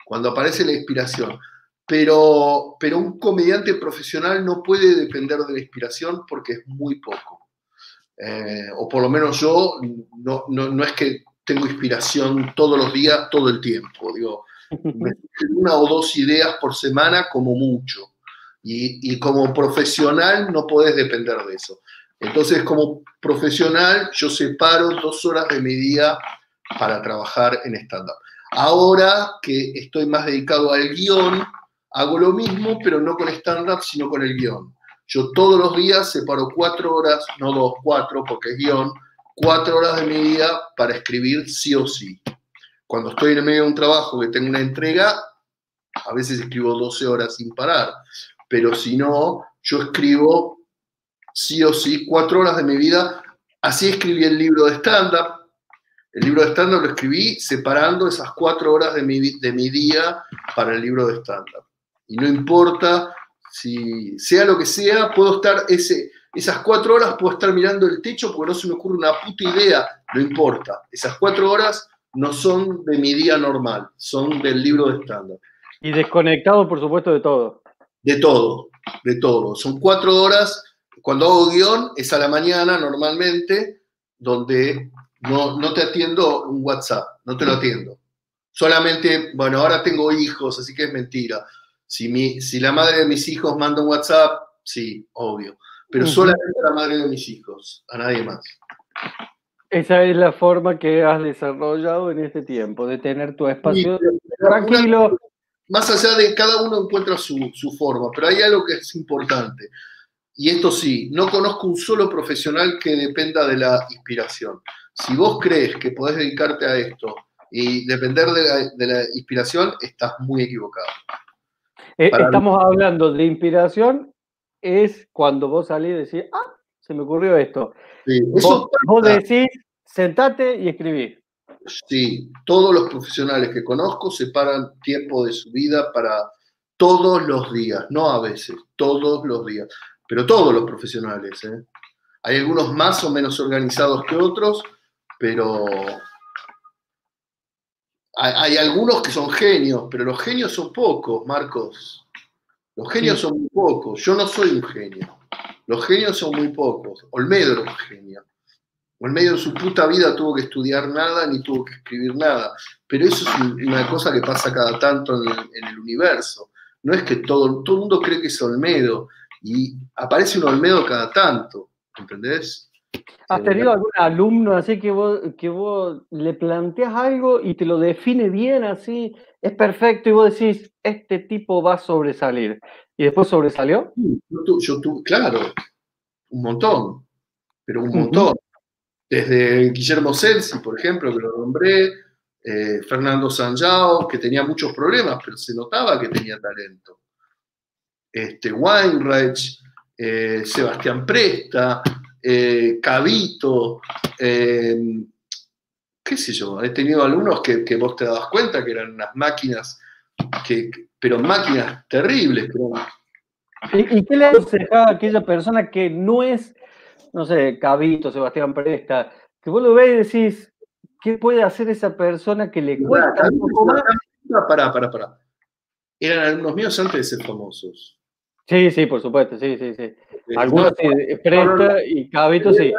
cuando aparece la inspiración. Pero, pero un comediante profesional no puede depender de la inspiración porque es muy poco. Eh, o por lo menos yo, no, no, es que tengo inspiración todos los días, todo el tiempo. Digo, una o dos ideas por semana como mucho. Y, y, como profesional no podés depender de eso. Entonces, como profesional, yo separo dos horas de mi día para trabajar en stand-up. Ahora que estoy más dedicado al guion, hago lo mismo, pero no con stand-up, sino con el guion. Yo todos los días separo cuatro horas, no dos, cuatro, porque es guion, cuatro horas de mi día para escribir sí o sí. Cuando estoy en medio de un trabajo que tengo una entrega, a veces escribo 12 horas sin parar, pero si no, yo escribo sí o sí cuatro horas de mi vida. Así escribí el libro de stand-up. El libro de stand-up lo escribí separando esas cuatro horas de mi, de mi día para el libro de stand-up. Y no importa si sea lo que sea, puedo estar ese, esas cuatro horas, puedo estar mirando el techo porque no se me ocurre una puta idea, no importa. Esas cuatro horas no son de mi día normal, son del libro de estándar. Y desconectado, por supuesto, de todo. De todo, de todo. Son cuatro horas. Cuando hago guion es a la mañana normalmente, donde no, no te atiendo un WhatsApp, no te lo atiendo. Solamente, bueno, ahora tengo hijos, así que es mentira si, mi, si la madre de mis hijos manda un WhatsApp, sí, obvio. Pero solamente a la madre de mis hijos, a nadie más. Esa es la forma que has desarrollado en este tiempo, de tener tu espacio tranquilo. más allá de cada uno encuentra su, su forma, pero hay algo que es importante. Y esto sí, no conozco un solo profesional que dependa de la inspiración. Si vos crees que podés dedicarte a esto y depender de la, de la inspiración, estás muy equivocado. Eh, estamos hablando de inspiración, es cuando vos salís y decís, ah, se me ocurrió esto. vos, decís, sentate y escribí. Sí, todos los profesionales que conozco separan tiempo de su vida para todos los días, no a veces, todos los días, pero todos los profesionales. ¿eh? Hay algunos más o menos organizados que otros, pero hay, algunos que son genios, pero los genios son pocos, Marcos. Los genios son muy pocos. Yo no soy un genio. Los genios son muy pocos. Olmedo era un genio. Olmedo en su puta vida tuvo que estudiar nada ni tuvo que escribir nada. Pero eso es una cosa que pasa cada tanto en el, universo. No es que todo, todo el mundo cree que es Olmedo y aparece un Olmedo cada tanto. ¿Entendés? ¿Has tenido algún alumno así que vos, que vos le planteas algo y te lo define bien así, es perfecto y vos decís, este tipo va a sobresalir? ¿Y después sobresalió? Yo, tuve, claro, un montón, pero un montón. Desde Guillermo Celsi, por ejemplo, que lo nombré, eh, Fernando Sanjao, que tenía muchos problemas, pero se notaba que tenía talento. Este, Weinreich, eh, Sebastián Presta, eh, Cabito, qué sé yo, he tenido alumnos que, vos te das cuenta que eran unas máquinas, que, pero máquinas terribles. ¿Y, qué le aconsejaba a aquella persona que no es, no sé, Cabito, Sebastián Presta, que vos lo ves y decís, ¿qué puede hacer esa persona que le cuesta un poco más? Pará, pará, pará. Eran alumnos míos antes de ser famosos. Sí, sí, por supuesto, sí, sí, sí. Eh, Algunos sí, Presta y Cabito sí.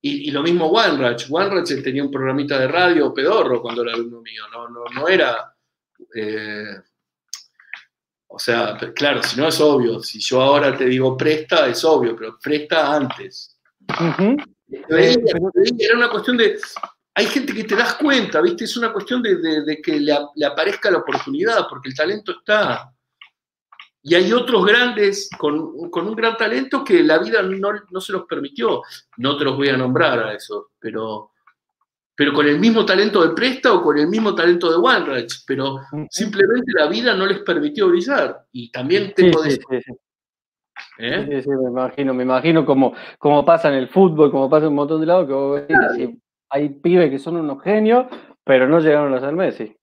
Y, lo mismo OneRatch. OneRatch tenía un programita de radio pedorro cuando era alumno mío. No, no, no era. Eh, o sea, claro, si no es obvio. Si yo ahora te digo presta, es obvio, pero presta antes. era una cuestión de. Hay gente que te das cuenta, ¿viste? Es una cuestión de, que le, aparezca la oportunidad, porque el talento está. Y hay otros grandes con, un gran talento que la vida no, se los permitió. No te los voy a nombrar a eso, pero, pero con el mismo talento de Presta o con el mismo talento de OneRatch, pero simplemente la vida no les permitió brillar. Y también tengo sí, ¿Eh? sí, me imagino, me imagino como, como pasa en el fútbol, como pasa en un montón de lados, que hay pibes que son unos genios, pero no llegaron a ser Messi.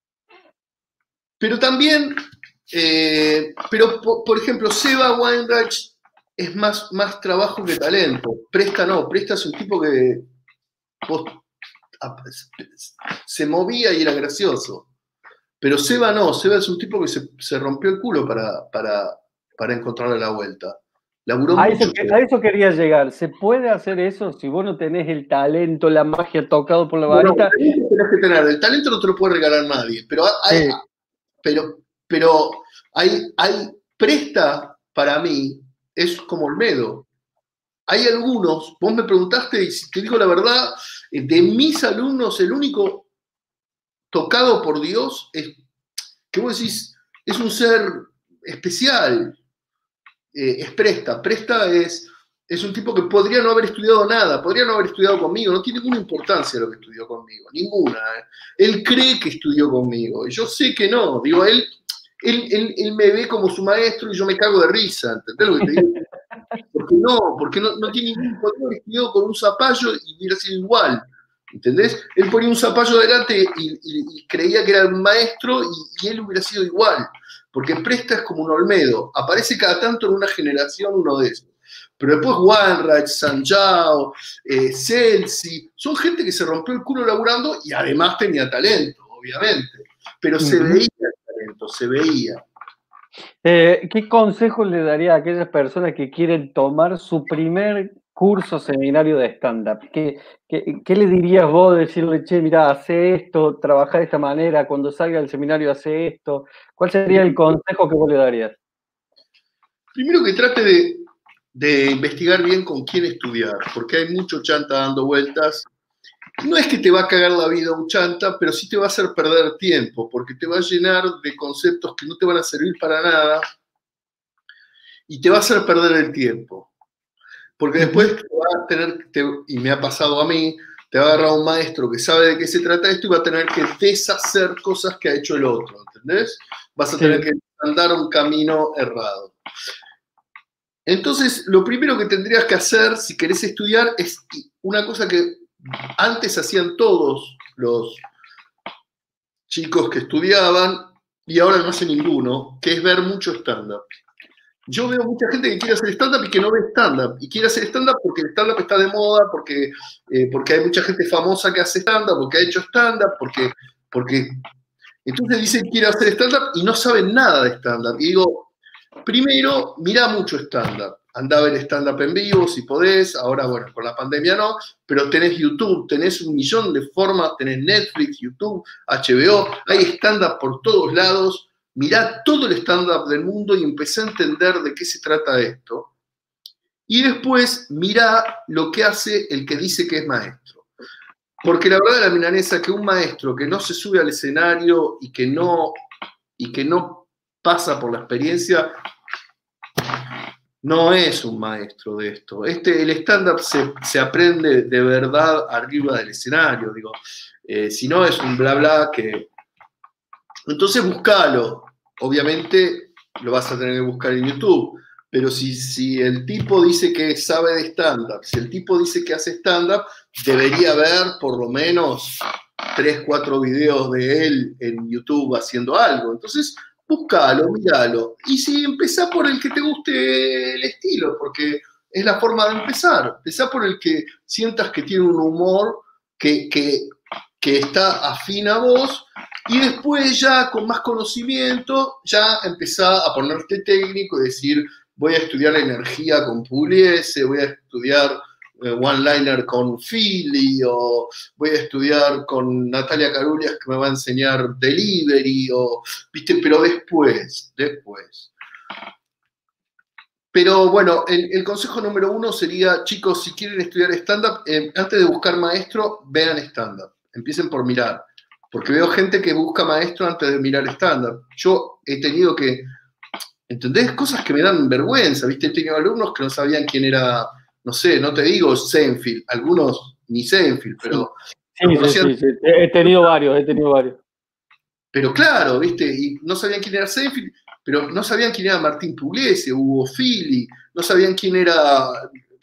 Pero también eh, pero, por, ejemplo, Seba Weinreich es más, más trabajo que talento. Presta no, Presta es un tipo que se movía y era gracioso. Pero Seba no, Seba es un tipo que se, rompió el culo para, para, para encontrarle la vuelta. a, eso, quería llegar. ¿Se puede hacer eso si vos no tenés el talento, la magia tocado por la varita? El talento no te lo puede regalar nadie, pero hay, pero pero hay, hay presta para mí, es como Olmedo. Hay algunos, vos me preguntaste y te digo la verdad, eh, de mis alumnos, el único tocado por Dios es que vos decís, es un ser especial, eh, es presta. Presta es, es un tipo que podría no haber estudiado nada, podría no haber estudiado conmigo, no tiene ninguna importancia lo que estudió conmigo, ninguna. ¿eh? Él cree que estudió conmigo, y yo sé que no, digo, él él, me ve como su maestro y yo me cago de risa, ¿entendés lo que te digo? Porque no, porque no, tiene ningún poder, estudió con un zapallo y hubiera sido igual, ¿entendés? Él ponía un zapallo delante y, creía que era un maestro y, él hubiera sido igual, porque Presta es como un Olmedo, aparece cada tanto en una generación uno de esos. Pero después Wanreich, Sanjao, eh, Celsi, son gente que se rompió el culo laburando y además tenía talento, obviamente. Pero se veía se veía. Eh, ¿Qué consejo le daría a aquellas personas que quieren tomar su primer curso seminario de stand-up? ¿Qué, le dirías vos? Decirle, che, mira, hace esto, trabaja de esta manera, cuando salga del seminario hace esto. ¿Cuál sería el consejo que vos le darías? Primero que trate de, de investigar bien con quién estudiar, porque hay mucho chanta dando vueltas no es que te va a cagar la vida un chanta, pero sí te va a hacer perder tiempo, porque te va a llenar de conceptos que no te van a servir para nada y te va a hacer perder el tiempo. Porque después te va a tener, y me ha pasado a mí, te va a agarrar un maestro que sabe de qué se trata esto y va a tener que deshacer cosas que ha hecho el otro, ¿entendés? Vas a tener que andar un camino errado. Entonces, lo primero que tendrías que hacer si querés estudiar es una cosa que antes hacían todos los chicos que estudiaban y ahora no hace ninguno, que es ver mucho stand-up. Yo veo mucha gente que quiere hacer stand-up y que no ve stand-up. Y quiere hacer stand-up porque el está de moda, porque, eh, porque hay mucha gente famosa que hace stand-up, porque ha hecho stand-up, porque, porque... Entonces dicen que quiere hacer stand-up y no saben nada de stand-up. Y digo, primero, mira mucho stand-up andá a ver stand-up en vivo si podés, ahora bueno, con la pandemia no, pero tenés YouTube, tenés un millón de formas, tenés Netflix, YouTube, HBO, hay stand-up por todos lados, mirá todo el stand-up del mundo y empecé a entender de qué se trata esto. Y después mirá lo que hace el que dice que es maestro. Porque la verdad de la milanesa que un maestro que no se sube al escenario y que no, y que no pasa por la experiencia, no es un maestro de esto. Este, el stand-up se, aprende de verdad arriba del escenario, digo. Eh, si no, es un bla bla que. Entonces, buscalo. Obviamente lo vas a tener que buscar en YouTube. Pero si, si el tipo dice que sabe de stand-up, si el tipo dice que hace stand-up, debería haber por lo menos tres, cuatro videos de él en YouTube haciendo algo. Entonces, búscalo, míralo. Y si empezá por el que te guste el estilo, porque es la forma de empezar. Empezá por el que sientas que tiene un humor que, que, está afín a vos y después ya con más conocimiento ya empezá a ponerte técnico y decir, voy a estudiar energía con Pugliese, voy a estudiar one-liner con Philly, o voy a estudiar con Natalia Carulias que me va a enseñar delivery, o, ¿viste? Pero después, después. Pero bueno, el, consejo número uno sería, chicos, si quieren estudiar stand-up, eh, antes de buscar maestro, vean stand-up. Empiecen por mirar. Porque veo gente que busca maestro antes de mirar stand-up. Yo he tenido que, ¿entendés? Cosas que me dan vergüenza, ¿viste? He tenido alumnos que no sabían quién era no sé, no te digo Seinfeld, algunos ni Seinfeld, pero... Sí, sí, sí, he tenido varios, he tenido varios. Pero claro, viste, y no sabían quién era Seinfeld, pero no sabían quién era Martín Pugliese, Hugo Fili, no sabían quién era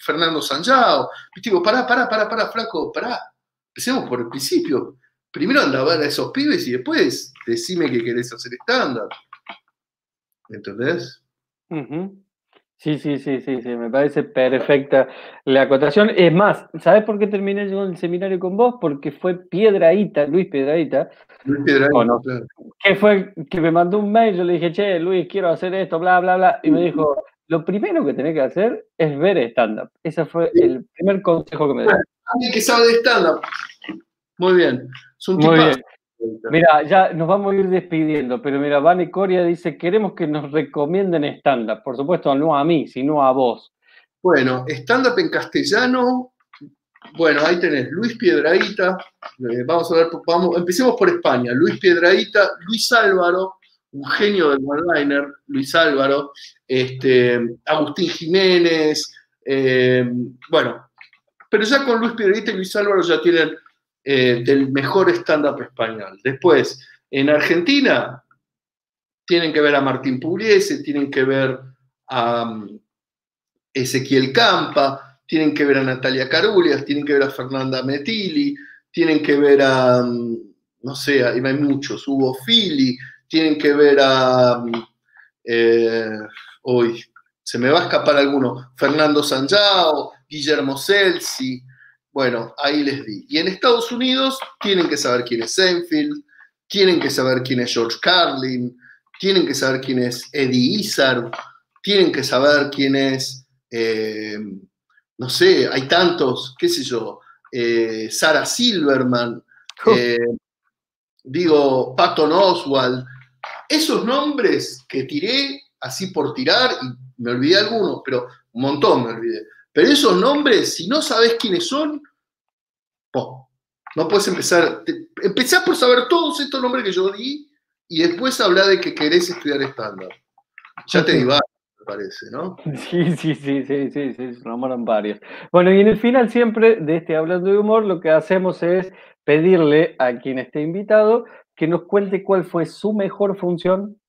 Fernando Sanjao. Viste, digo, pará, pará, pará, pará, flaco, pará. Empecemos por el principio. Primero anda a ver a esos pibes y después decime que querés hacer estándar. ¿Entendés? Sí, sí, sí, sí, sí, me parece perfecta la acotación. Es más, ¿sabes por qué terminé yo el seminario con vos? Porque fue Piedraíta, Luis Piedraíta. Luis Piedraíta, Que fue, que me mandó un mail, yo le dije, che, Luis, quiero hacer esto, bla, bla, bla, y me dijo, lo primero que tenés que hacer es ver stand-up. Ese fue el primer consejo que me dio. Alguien que sabe de stand-up. Muy bien. Es un Muy bien. Mira, ya nos vamos a ir despidiendo, pero mira, Vane Coria dice, queremos que nos recomienden stand-up. Por supuesto, no a mí, sino a vos. Bueno, stand-up en castellano, bueno, ahí tenés Luis Piedraíta, eh, vamos a ver, vamos, empecemos por España. Luis Piedraíta, Luis Álvaro, un genio del one-liner, Luis Álvaro, este, Agustín Jiménez, eh, bueno, pero ya con Luis Piedraíta y Luis Álvaro ya tienen eh, del mejor stand-up español. Después, en Argentina, tienen que ver a Martín Pugliese, tienen que ver a um, Ezequiel Campa, tienen que ver a Natalia Carulias, tienen que ver a Fernanda Metilli, tienen que ver a, um, no sé, hay muchos, Hugo Fili, tienen que ver a, eh, hoy, se me va a escapar alguno, Fernando Sanjao, Guillermo Celsi, bueno, ahí les di. Y en Estados Unidos tienen que saber quién es Seinfeld, tienen que saber quién es George Carlin, tienen que saber quién es Eddie Izzard, tienen que saber quién es, eh, no sé, hay tantos, qué sé yo, eh, Sarah Silverman, eh, digo, Patton Oswald. Esos nombres que tiré así por tirar, y me olvidé algunos, pero un montón me olvidé. Pero esos nombres, si no sabes quiénes son, no puedes empezar. empezás por saber todos estos nombres que yo di y después hablar de que querés estudiar estándar. Ya te digo, me parece, ¿no? Sí, sí, sí, sí, sí, sí, se enamoran varios. Bueno, y en el final siempre de este Hablando de Humor, lo que hacemos es pedirle a quien esté invitado que nos cuente cuál fue su mejor función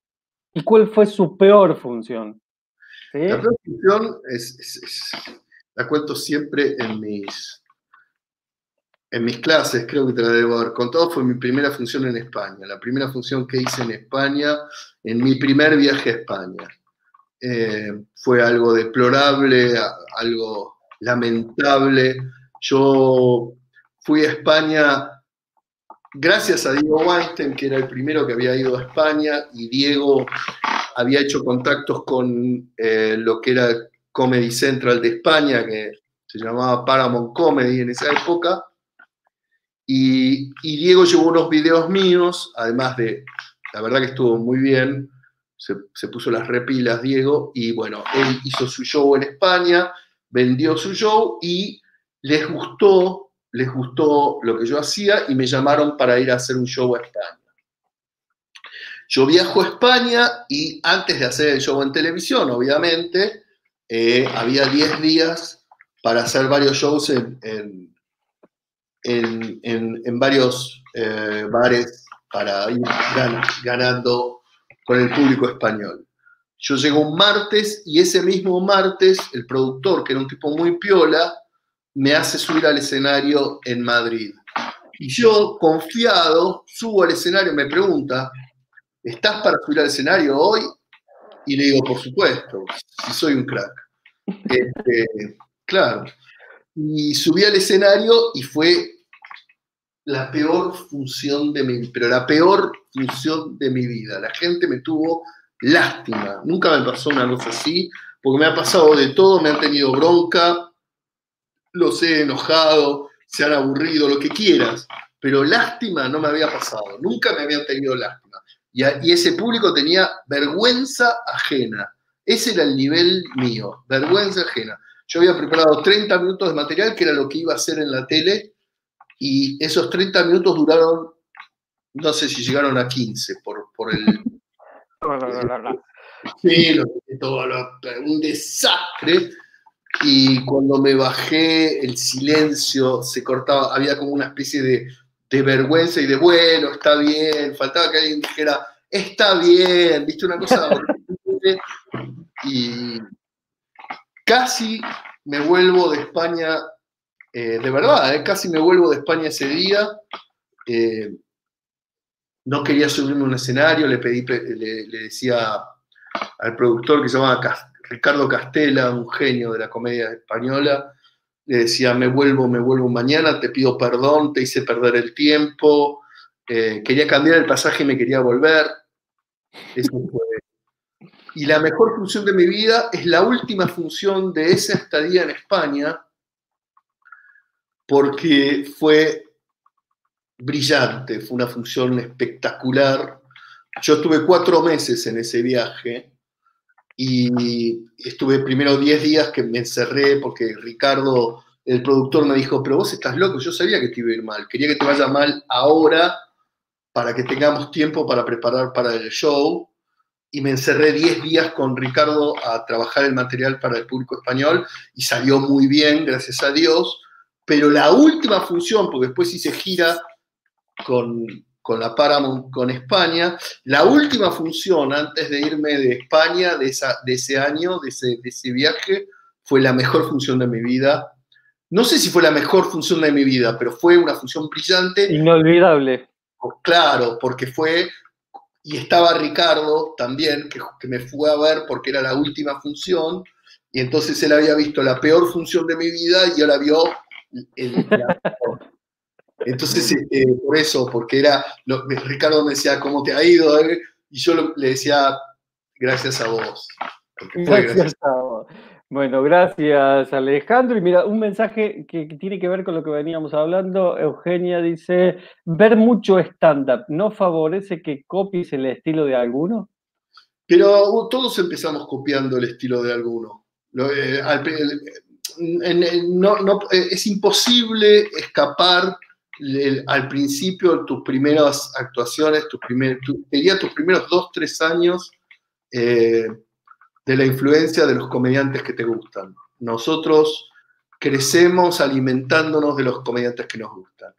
y cuál fue su peor función. La peor función es, la cuento siempre en mis, en mis clases, creo que te la debo haber contado, fue mi primera función en España, la primera función que hice en España, en mi primer viaje a España. Eh, fue algo deplorable, algo lamentable. Yo fui a España gracias a Diego Weinstein, que era el primero que había ido a España, y Diego había hecho contactos con eh, lo que era Comedy Central de España, que se llamaba Paramount Comedy en esa época. Y, Diego llevó unos videos míos, además de, la verdad que estuvo muy bien, se, puso las repilas Diego, y bueno, él hizo su show en España, vendió su show y les gustó, les gustó lo que yo hacía y me llamaron para ir a hacer un show a España. Yo viajo a España y antes de hacer el show en televisión, obviamente, eh, había 10 días para hacer varios shows en, en, varios eh, bares para ir ganando con el público español. Yo llego un martes y ese mismo martes el productor, que era un tipo muy piola, me hace subir al escenario en Madrid. Y yo, confiado, subo al escenario, me pregunta, ¿estás para subir al escenario hoy? Y le digo, por supuesto, si soy un crack. Este, claro. Y subí al escenario y fue la peor función de mi pero la peor función de mi vida. La gente me tuvo lástima. Nunca me pasó una cosa así, porque me ha pasado de todo, me han tenido bronca, los he enojado, se han aburrido, lo que quieras, pero lástima no me había pasado, nunca me habían tenido lástima. Y, y ese público tenía vergüenza ajena. Ese era el nivel mío, vergüenza ajena. Yo había preparado 30 minutos de material, que era lo que iba a hacer en la tele, y esos 30 minutos duraron, no sé si llegaron a 15 por, por el... sí, todo, un desastre. Y cuando me bajé, el silencio se cortaba, había como una especie de, de vergüenza y de bueno, está bien, faltaba que alguien dijera, está bien, viste una cosa y casi me vuelvo de España, eh, de verdad, eh, casi me vuelvo de España ese día. Eh, no quería subirme a un escenario, le pedí, le, decía al productor que se llama Ricardo Castela, un genio de la comedia española, le decía, me vuelvo, me vuelvo mañana, te pido perdón, te hice perder el tiempo, quería cambiar el pasaje y me quería volver. Eso fue y la mejor función de mi vida es la última función de esa estadía en España, porque fue brillante, fue una función espectacular. Yo estuve cuatro meses en ese viaje y estuve primero diez días que me encerré porque Ricardo, el productor, me dijo, pero vos estás loco, yo sabía que te iba a ir mal, quería que te vaya mal ahora para que tengamos tiempo para preparar para el show y me encerré 10 días con Ricardo a trabajar el material para el público español y salió muy bien, gracias a Dios. Pero la última función, porque después hice gira con, con la Paramount con España, la última función antes de irme de España, de, esa, de ese año, de ese, de ese viaje, fue la mejor función de mi vida. No sé si fue la mejor función de mi vida, pero fue una función brillante. Inolvidable. Claro, porque fue y estaba Ricardo también, que, me fue a ver porque era la última función, y entonces él había visto la peor función de mi vida y ahora vio el, Entonces, este, por eso, porque era, Ricardo me decía, ¿cómo te ha ido? Y yo le decía, gracias a vos. Gracias a vos. Bueno, gracias Alejandro. Y mira, un mensaje que tiene que ver con lo que veníamos hablando. Eugenia dice, ver mucho stand-up, ¿no favorece que copies el estilo de alguno? Pero todos empezamos copiando el estilo de alguno. Eh, es imposible escapar al principio tus primeras actuaciones, tus primer, tus primeros dos, tres años. Eh, de la influencia de los comediantes que te gustan. Nosotros crecemos alimentándonos de los comediantes que nos gustan.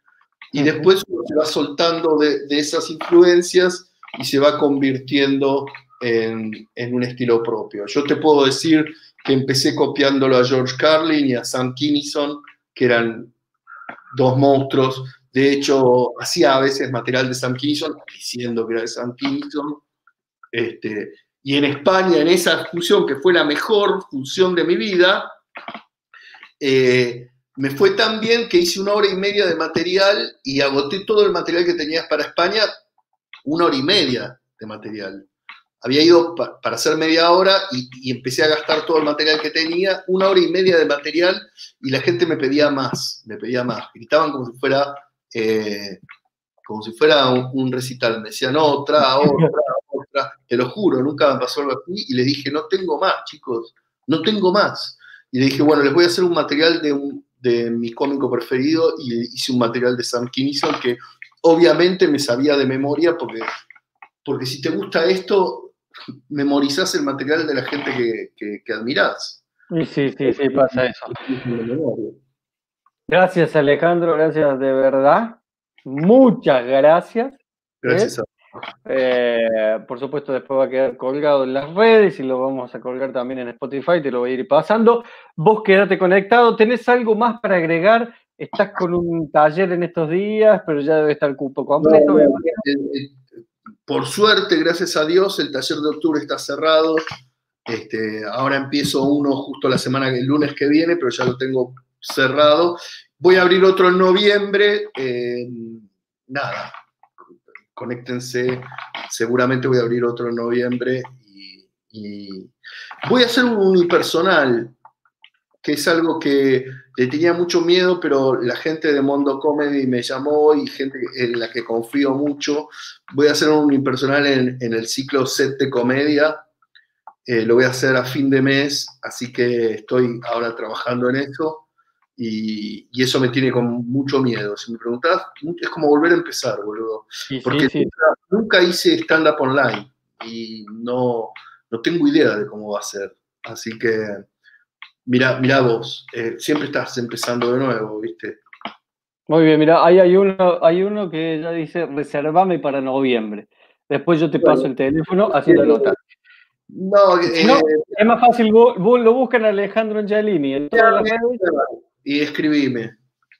Y después uno se va soltando de, esas influencias y se va convirtiendo en, un estilo propio. Yo te puedo decir que empecé copiándolo a George Carlin y a Sam Kinison, que eran dos monstruos. De hecho, hacía a veces material de Sam Kinison, diciendo que era de Sam Kinison. Este, y en España, en esa función que fue la mejor función de mi vida, eh, me fue tan bien que hice una hora y media de material y agoté todo el material que tenías para España, una hora y media de material. Había ido para hacer media hora y, empecé a gastar todo el material que tenía, una hora y media de material y la gente me pedía más, me pedía más. Gritaban como si fuera, eh, como si fuera un, un, recital. Me decían otra, otra, te lo juro, nunca me pasó algo así, y le dije, no tengo más, chicos, no tengo más. Y le dije, bueno, les voy a hacer un material de, un, de mi cómico preferido, y hice un material de Sam Kinison que obviamente me sabía de memoria, porque, porque si te gusta esto, memorizás el material de la gente que, que, admirás. Sí, sí, sí, pasa eso. Gracias Alejandro, gracias de verdad. Muchas gracias. Gracias. Eh, por supuesto, después va a quedar colgado en las redes y lo vamos a colgar también en Spotify, te lo voy a ir pasando. Vos quédate conectado. ¿Tenés algo más para agregar? Estás con un taller en estos días, pero ya debe estar cupo completo. por suerte, gracias a Dios, el taller de octubre está cerrado. Este, ahora empiezo uno justo la semana, el lunes que viene, pero ya lo tengo cerrado. Voy a abrir otro en noviembre. Eh, nada, conéctense. Seguramente voy a abrir otro en noviembre. Y, voy a hacer un unipersonal, que es algo que le tenía mucho miedo, pero la gente de Mondo Comedy me llamó y gente en la que confío mucho. Voy a hacer un unipersonal en, en el ciclo set comedia eh, lo voy a hacer a fin de mes, así que estoy ahora trabajando en eso y, eso me tiene con mucho miedo. Si me preguntás, es como volver a empezar, boludo. Porque Nunca, hice stand-up online y no, no tengo idea de cómo va a ser. Así que, mira, mira vos, eh, siempre estás empezando de nuevo, ¿viste? Muy bien, mira, ahí hay uno, hay uno que ya dice, reservame para noviembre. Después yo te paso el teléfono, así lo notas. No, eh, es más fácil, vos, lo buscan Alejandro Angelini en todas las redes. Y escribime.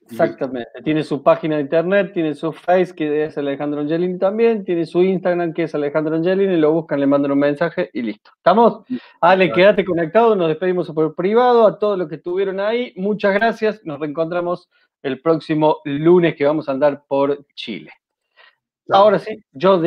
Exactamente. Tiene su página de internet, tiene su Face, que es Alejandro Angelini también, tiene su Instagram, que es Alejandro Angelini, lo buscan, le mandan un mensaje y listo. ¿Estamos? Ale, quédate conectado, nos despedimos por privado a todos los que estuvieron ahí. Muchas gracias, nos reencontramos el próximo lunes que vamos a andar por Chile. Ahora sí, yo